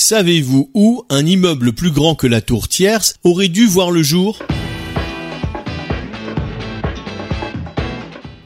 Savez-vous où un immeuble plus grand que la tour tierce aurait dû voir le jour?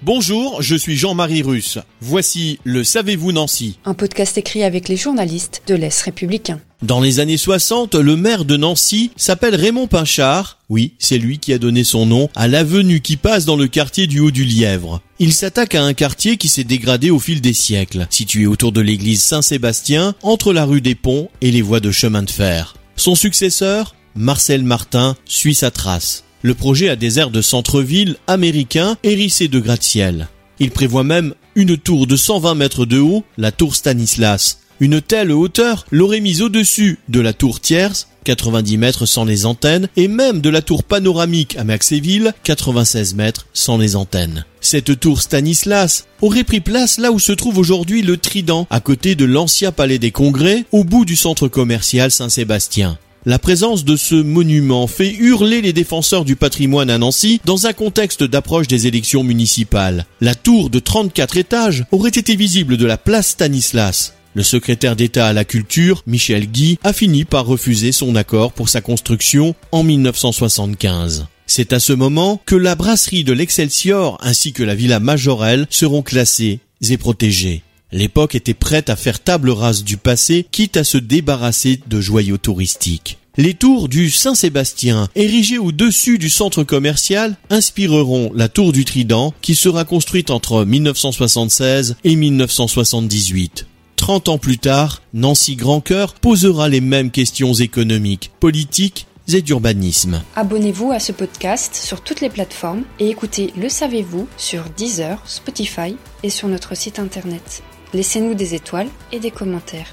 Bonjour, je suis Jean-Marie Russe. Voici le Savez-vous Nancy Un podcast écrit avec les journalistes de l'Est républicain. Dans les années 60, le maire de Nancy s'appelle Raymond Pinchard. Oui, c'est lui qui a donné son nom à l'avenue qui passe dans le quartier du Haut du Lièvre. Il s'attaque à un quartier qui s'est dégradé au fil des siècles, situé autour de l'église Saint-Sébastien, entre la rue des Ponts et les voies de chemin de fer. Son successeur, Marcel Martin, suit sa trace. Le projet a des airs de centre-ville américain hérissé de gratte-ciel. Il prévoit même une tour de 120 mètres de haut, la tour Stanislas. Une telle hauteur l'aurait mise au-dessus de la tour tierce, 90 mètres sans les antennes, et même de la tour panoramique à Maxéville, 96 mètres sans les antennes. Cette tour Stanislas aurait pris place là où se trouve aujourd'hui le Trident, à côté de l'ancien palais des congrès, au bout du centre commercial Saint-Sébastien. La présence de ce monument fait hurler les défenseurs du patrimoine à Nancy dans un contexte d'approche des élections municipales. La tour de 34 étages aurait été visible de la place Stanislas. Le secrétaire d'État à la culture, Michel Guy, a fini par refuser son accord pour sa construction en 1975. C'est à ce moment que la brasserie de l'Excelsior ainsi que la villa Majorelle seront classées et protégées. L'époque était prête à faire table rase du passé, quitte à se débarrasser de joyaux touristiques. Les tours du Saint-Sébastien, érigées au-dessus du centre commercial, inspireront la tour du Trident, qui sera construite entre 1976 et 1978. 30 ans plus tard, Nancy Grandcœur posera les mêmes questions économiques, politiques et d'urbanisme. Abonnez-vous à ce podcast sur toutes les plateformes et écoutez Le Savez-vous sur Deezer, Spotify et sur notre site internet. Laissez-nous des étoiles et des commentaires.